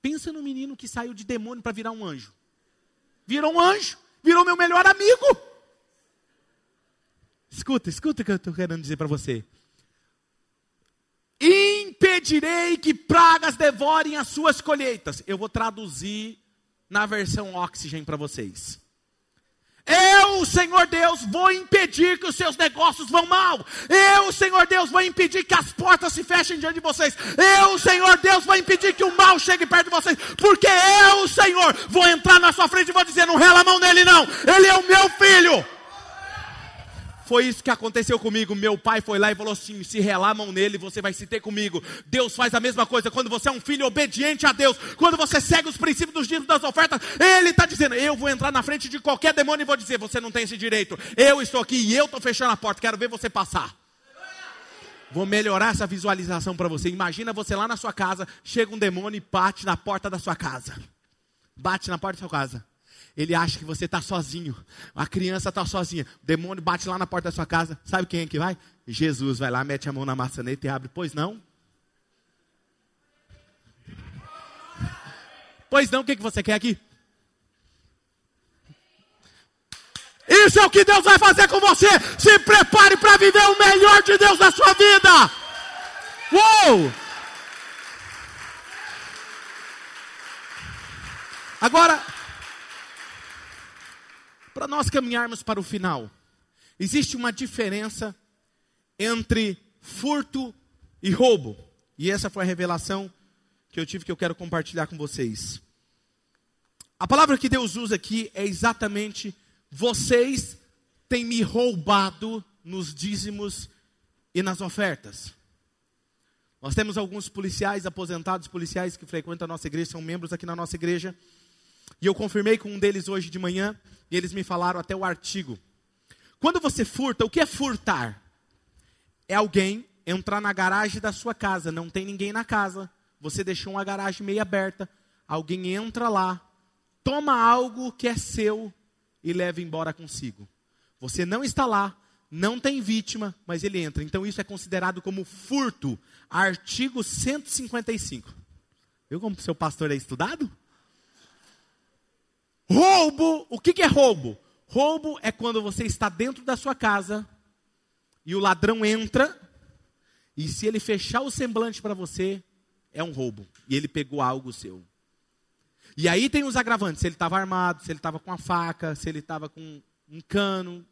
Pensa no menino que saiu de demônio para virar um anjo. Virou um anjo, virou meu melhor amigo. Escuta, escuta o que eu estou querendo dizer para você. Impedirei que pragas devorem as suas colheitas. Eu vou traduzir na versão oxigênio para vocês. Eu, Senhor Deus, vou impedir que os seus negócios vão mal. Eu, Senhor Deus, vou impedir que as portas se fechem diante de vocês. Eu, Senhor Deus, vou impedir que o mal chegue perto de vocês. Porque eu, Senhor, vou entrar na sua frente e vou dizer: não rela a mão nele, não. Ele é o meu filho. Foi isso que aconteceu comigo. Meu pai foi lá e falou assim: se relar a mão nele, você vai se ter comigo. Deus faz a mesma coisa quando você é um filho obediente a Deus, quando você segue os princípios dos dízimos das ofertas. Ele está dizendo: eu vou entrar na frente de qualquer demônio e vou dizer: você não tem esse direito. Eu estou aqui e eu estou fechando a porta. Quero ver você passar. Vou melhorar essa visualização para você. Imagina você lá na sua casa, chega um demônio e bate na porta da sua casa. Bate na porta da sua casa. Ele acha que você está sozinho. A criança está sozinha. O demônio bate lá na porta da sua casa. Sabe quem é que vai? Jesus vai lá, mete a mão na maçaneta e abre. Pois não? Pois não, o que, que você quer aqui? Isso é o que Deus vai fazer com você. Se prepare para viver o melhor de Deus na sua vida. Uou! Agora, para nós caminharmos para o final, existe uma diferença entre furto e roubo. E essa foi a revelação que eu tive que eu quero compartilhar com vocês. A palavra que Deus usa aqui é exatamente vocês têm me roubado nos dízimos e nas ofertas. Nós temos alguns policiais, aposentados policiais que frequentam a nossa igreja, são membros aqui na nossa igreja. E eu confirmei com um deles hoje de manhã, e eles me falaram até o artigo. Quando você furta, o que é furtar? É alguém entrar na garagem da sua casa, não tem ninguém na casa, você deixou uma garagem meio aberta, alguém entra lá, toma algo que é seu e leva embora consigo. Você não está lá, não tem vítima, mas ele entra. Então isso é considerado como furto. Artigo 155. Viu como seu pastor é estudado? Roubo, o que, é roubo? Roubo é quando você está dentro da sua casa e o ladrão entra, e se ele fechar o semblante para você, é um roubo. E ele pegou algo seu. E aí tem os agravantes, se ele estava armado, se ele estava com a faca, se ele estava com um cano.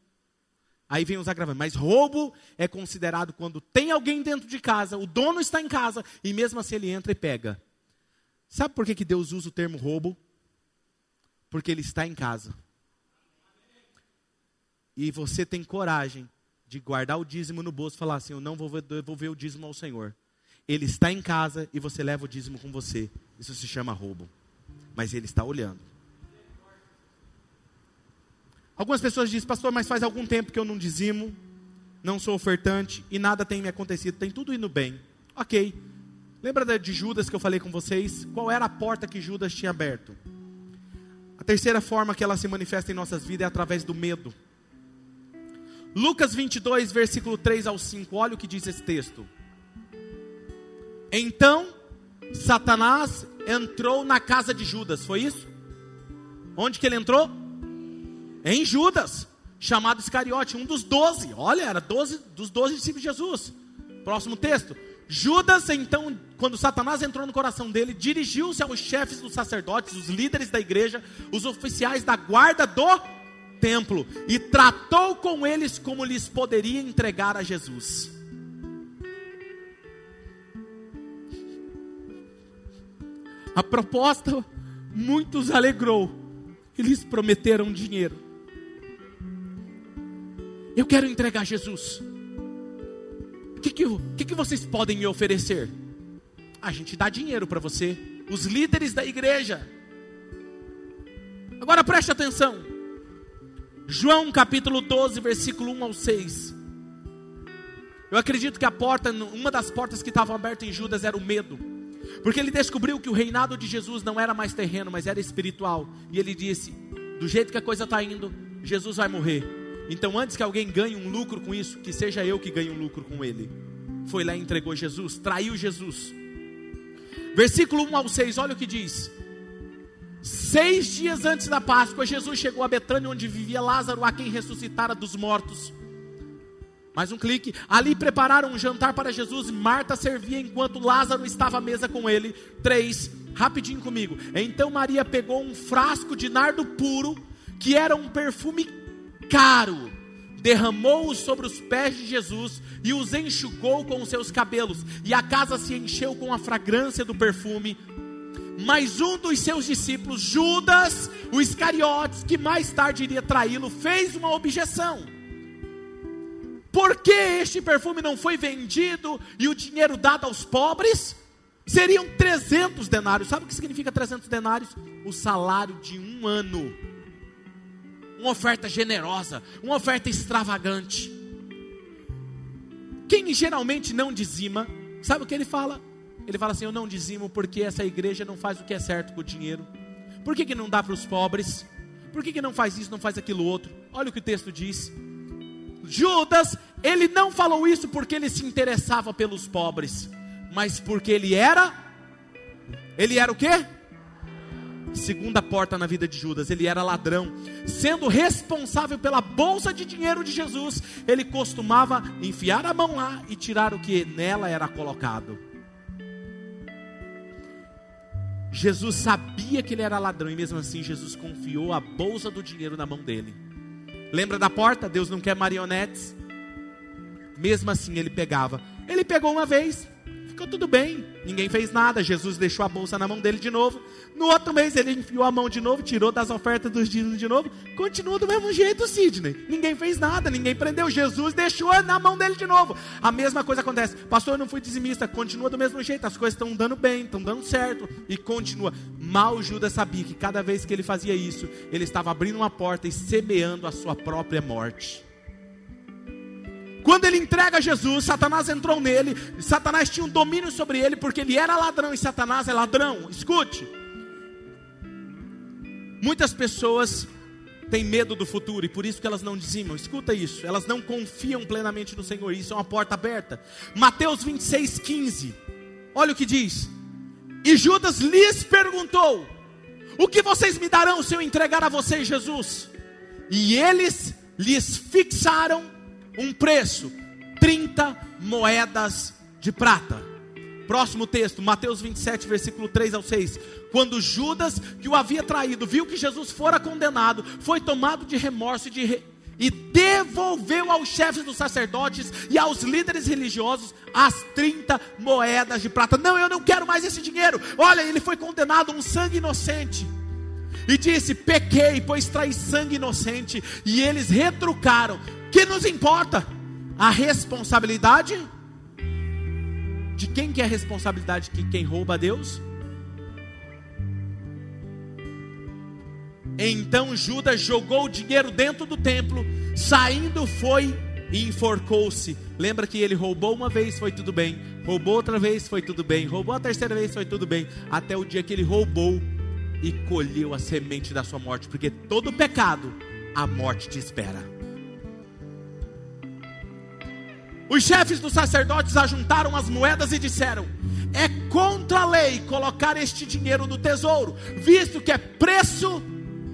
Aí vem os agravantes. Mas roubo é considerado quando tem alguém dentro de casa, o dono está em casa, e mesmo assim ele entra e pega. Sabe por que, que Deus usa o termo roubo? Porque ele está em casa. E você tem coragem de guardar o dízimo no bolso e falar assim: Eu não vou devolver o dízimo ao Senhor. Ele está em casa e você leva o dízimo com você. Isso se chama roubo mas Ele está olhando. Algumas pessoas dizem, pastor, mas faz algum tempo que eu não dizimo, não sou ofertante e nada tem me acontecido, tem tudo indo bem. Ok. Lembra de Judas que eu falei com vocês? Qual era a porta que Judas tinha aberto? Terceira forma que ela se manifesta em nossas vidas é através do medo. Lucas 22, versículo 3 ao 5, olha o que diz esse texto. Então, Satanás entrou na casa de Judas, foi isso? Onde que ele entrou? Em Judas, chamado Iscariote, um dos doze. Olha, era doze dos doze discípulos de Jesus. Próximo texto. Judas, então, quando Satanás entrou no coração dele, dirigiu-se aos chefes dos sacerdotes, os líderes da igreja, os oficiais da guarda do templo, e tratou com eles como lhes poderia entregar a Jesus. A proposta muitos alegrou. Eles prometeram dinheiro. Eu quero entregar Jesus. O que, que, que, que vocês podem me oferecer? A gente dá dinheiro para você. Os líderes da igreja. Agora preste atenção. João capítulo 12, versículo 1 ao 6. Eu acredito que a porta, uma das portas que estavam abertas em Judas era o medo. Porque ele descobriu que o reinado de Jesus não era mais terreno, mas era espiritual. E ele disse: do jeito que a coisa está indo, Jesus vai morrer. Então, antes que alguém ganhe um lucro com isso, que seja eu que ganhe um lucro com ele. Foi lá e entregou Jesus, traiu Jesus. Versículo 1 ao 6, olha o que diz. Seis dias antes da Páscoa, Jesus chegou a Betânia, onde vivia Lázaro, a quem ressuscitara dos mortos. Mais um clique. Ali prepararam um jantar para Jesus. Marta servia enquanto Lázaro estava à mesa com ele. Três. Rapidinho comigo. Então Maria pegou um frasco de nardo puro, que era um perfume caro. Derramou-o sobre os pés de Jesus e os enxugou com os seus cabelos. E a casa se encheu com a fragrância do perfume. Mas um dos seus discípulos, Judas, o Iscariotes, que mais tarde iria traí-lo, fez uma objeção por que este perfume não foi vendido e o dinheiro dado aos pobres? Seriam 300 denários. Sabe o que significa 300 denários? O salário de um ano. Uma oferta generosa, uma oferta extravagante. Quem geralmente não dizima, sabe o que ele fala? Ele fala assim: Eu não dizimo porque essa igreja não faz o que é certo com o dinheiro. Por que, que não dá para os pobres? Por que, que não faz isso, não faz aquilo outro? Olha o que o texto diz. Judas, ele não falou isso porque ele se interessava pelos pobres, mas porque ele era. Ele era o quê? Segunda porta na vida de Judas, ele era ladrão. Sendo responsável pela bolsa de dinheiro de Jesus, ele costumava enfiar a mão lá e tirar o que nela era colocado. Jesus sabia que ele era ladrão e mesmo assim Jesus confiou a bolsa do dinheiro na mão dele. Lembra da porta? Deus não quer marionetes. Mesmo assim ele pegava. Ele pegou uma vez, ficou tudo bem, ninguém fez nada. Jesus deixou a bolsa na mão dele de novo. No outro mês ele enfiou a mão de novo, tirou das ofertas dos dízimos de novo. Continua do mesmo jeito, Sidney. Ninguém fez nada, ninguém prendeu. Jesus deixou na mão dele de novo. A mesma coisa acontece. Pastor, eu não fui dizimista. Continua do mesmo jeito. As coisas estão dando bem, estão dando certo. E continua. Mal Judas sabia que cada vez que ele fazia isso, ele estava abrindo uma porta e semeando a sua própria morte. Quando ele entrega Jesus, Satanás entrou nele, Satanás tinha um domínio sobre ele, porque ele era ladrão e Satanás é ladrão. Escute, muitas pessoas têm medo do futuro e por isso que elas não dizimam. Escuta isso, elas não confiam plenamente no Senhor. Isso é uma porta aberta. Mateus 26, 15. Olha o que diz. E Judas lhes perguntou: O que vocês me darão se eu entregar a vocês Jesus? E eles lhes fixaram um preço: 30 moedas de prata. Próximo texto, Mateus 27, versículo 3 ao 6. Quando Judas, que o havia traído, viu que Jesus fora condenado, foi tomado de remorso e, de re... e devolveu aos chefes dos sacerdotes e aos líderes religiosos as 30 moedas de prata. Não, eu não quero mais esse dinheiro. Olha, ele foi condenado, um sangue inocente. E disse: Pequei, pois traí sangue inocente. E eles retrucaram: que nos importa? A responsabilidade de quem que é a responsabilidade que quem rouba a Deus? Então Judas jogou o dinheiro dentro do templo, saindo foi e enforcou-se. Lembra que ele roubou uma vez, foi tudo bem. Roubou outra vez, foi tudo bem. Roubou a terceira vez, foi tudo bem. Até o dia que ele roubou e colheu a semente da sua morte, porque todo pecado a morte te espera. Os chefes dos sacerdotes ajuntaram as moedas e disseram: É contra a lei colocar este dinheiro no tesouro, visto que é preço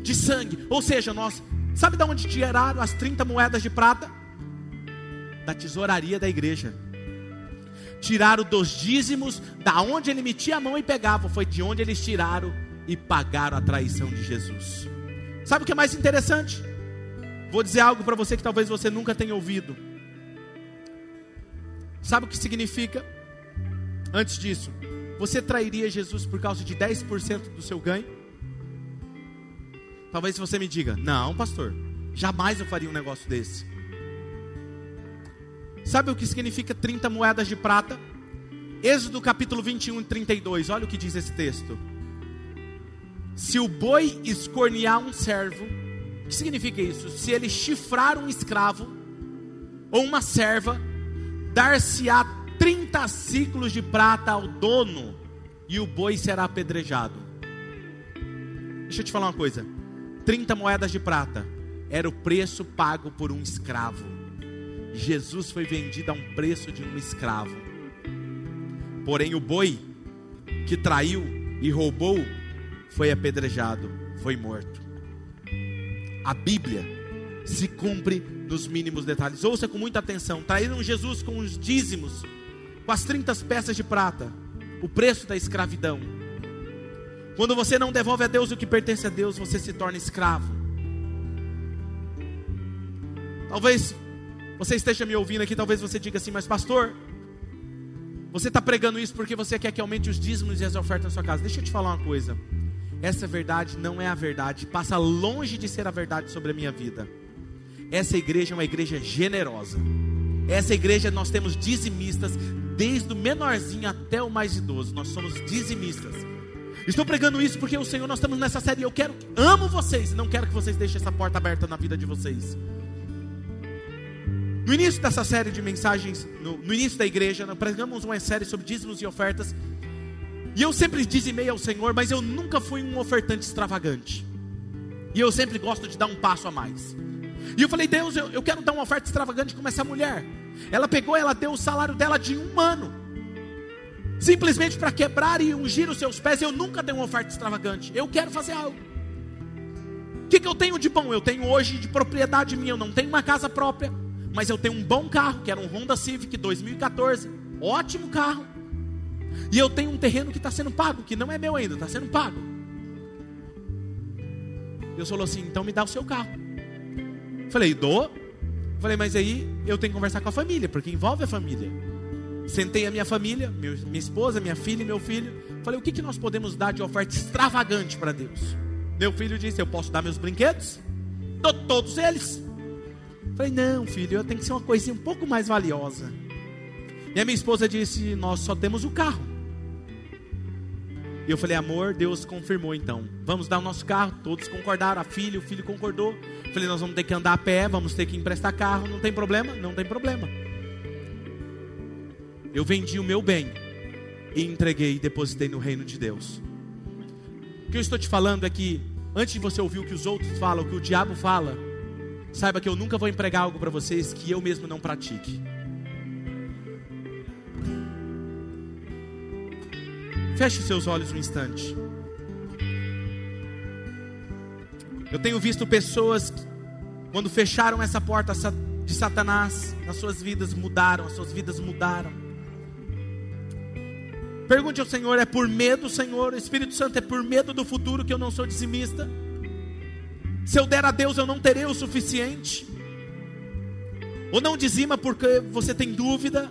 de sangue. Ou seja, nós, sabe de onde tiraram as 30 moedas de prata? Da tesouraria da igreja. Tiraram dos dízimos, da onde ele metia a mão e pegava, foi de onde eles tiraram e pagaram a traição de Jesus. Sabe o que é mais interessante? Vou dizer algo para você que talvez você nunca tenha ouvido. Sabe o que significa? Antes disso, você trairia Jesus por causa de 10% do seu ganho? Talvez você me diga: Não, pastor, jamais eu faria um negócio desse. Sabe o que significa 30 moedas de prata? Êxodo capítulo 21 e 32, olha o que diz esse texto. Se o boi escornear um servo, o que significa isso? Se ele chifrar um escravo ou uma serva, dar-se-á 30 ciclos de prata ao dono, e o boi será apedrejado. Deixa eu te falar uma coisa: 30 moedas de prata era o preço pago por um escravo. Jesus foi vendido a um preço de um escravo. Porém, o boi que traiu e roubou foi apedrejado, foi morto. A Bíblia se cumpre nos mínimos detalhes. Ouça com muita atenção: traíram Jesus com os dízimos, com as 30 peças de prata, o preço da escravidão. Quando você não devolve a Deus o que pertence a Deus, você se torna escravo. Talvez você esteja me ouvindo aqui, talvez você diga assim, mas pastor, você está pregando isso porque você quer que aumente os dízimos e as ofertas na sua casa. Deixa eu te falar uma coisa. Essa verdade não é a verdade, passa longe de ser a verdade sobre a minha vida. Essa igreja é uma igreja generosa. Essa igreja nós temos dizimistas, desde o menorzinho até o mais idoso. Nós somos dizimistas. Estou pregando isso porque o Senhor, nós estamos nessa série. Eu quero, amo vocês não quero que vocês deixem essa porta aberta na vida de vocês. No início dessa série de mensagens, no, no início da igreja, nós pregamos uma série sobre dízimos e ofertas. E eu sempre dizimei ao Senhor, mas eu nunca fui um ofertante extravagante. E eu sempre gosto de dar um passo a mais. E eu falei, Deus, eu, eu quero dar uma oferta extravagante como essa mulher. Ela pegou, ela deu o salário dela de um ano. Simplesmente para quebrar e ungir os seus pés. Eu nunca dei uma oferta extravagante. Eu quero fazer algo. O que, que eu tenho de bom? Eu tenho hoje de propriedade minha. Eu não tenho uma casa própria. Mas eu tenho um bom carro, que era um Honda Civic 2014. Ótimo carro. E eu tenho um terreno que está sendo pago, que não é meu ainda, está sendo pago. Deus falou assim: então me dá o seu carro. Falei, dou. Falei, mas aí eu tenho que conversar com a família, porque envolve a família. Sentei a minha família, minha esposa, minha filha e meu filho. Falei, o que, que nós podemos dar de oferta extravagante para Deus? Meu filho disse: Eu posso dar meus brinquedos? Dou todos eles. Falei, não, filho, eu tenho que ser uma coisinha um pouco mais valiosa. E a minha esposa disse: Nós só temos o carro. E eu falei, amor, Deus confirmou então. Vamos dar o nosso carro. Todos concordaram. A filha, o filho concordou. Falei, nós vamos ter que andar a pé, vamos ter que emprestar carro. Não tem problema? Não tem problema. Eu vendi o meu bem e entreguei e depositei no reino de Deus. O que eu estou te falando é que, antes de você ouvir o que os outros falam, o que o diabo fala, saiba que eu nunca vou empregar algo para vocês que eu mesmo não pratique. Feche seus olhos um instante. Eu tenho visto pessoas que, quando fecharam essa porta de Satanás, nas suas vidas mudaram, as suas vidas mudaram. Pergunte ao Senhor: é por medo, Senhor? O Espírito Santo é por medo do futuro que eu não sou dizimista? Se eu der a Deus, eu não terei o suficiente? Ou não dizima porque você tem dúvida?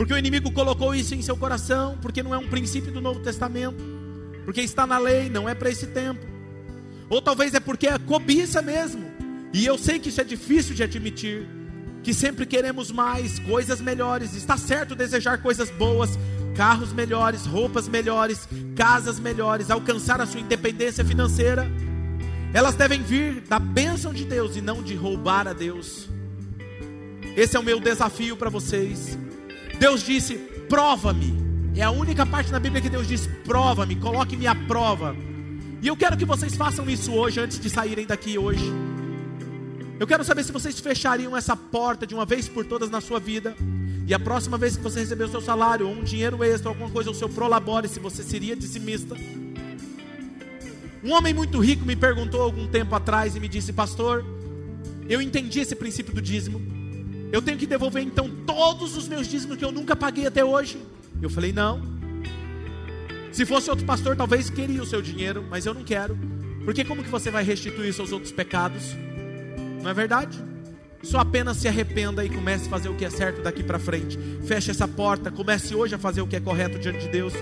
Porque o inimigo colocou isso em seu coração, porque não é um princípio do Novo Testamento, porque está na lei, não é para esse tempo. Ou talvez é porque é cobiça mesmo. E eu sei que isso é difícil de admitir, que sempre queremos mais, coisas melhores. Está certo desejar coisas boas, carros melhores, roupas melhores, casas melhores, alcançar a sua independência financeira. Elas devem vir da bênção de Deus e não de roubar a Deus. Esse é o meu desafio para vocês. Deus disse: prova-me. É a única parte na Bíblia que Deus diz: prova-me, coloque-me à prova. E eu quero que vocês façam isso hoje, antes de saírem daqui hoje. Eu quero saber se vocês fechariam essa porta de uma vez por todas na sua vida. E a próxima vez que você receber o seu salário, ou um dinheiro extra, alguma coisa, o seu prolabore, se você seria dizimista. Um homem muito rico me perguntou algum tempo atrás e me disse: Pastor, eu entendi esse princípio do dízimo. Eu tenho que devolver então todos os meus dízimos que eu nunca paguei até hoje. Eu falei: Não. Se fosse outro pastor, talvez queria o seu dinheiro, mas eu não quero. Porque como que você vai restituir seus outros pecados? Não é verdade? Só apenas se arrependa e comece a fazer o que é certo daqui para frente. Feche essa porta, comece hoje a fazer o que é correto diante de Deus.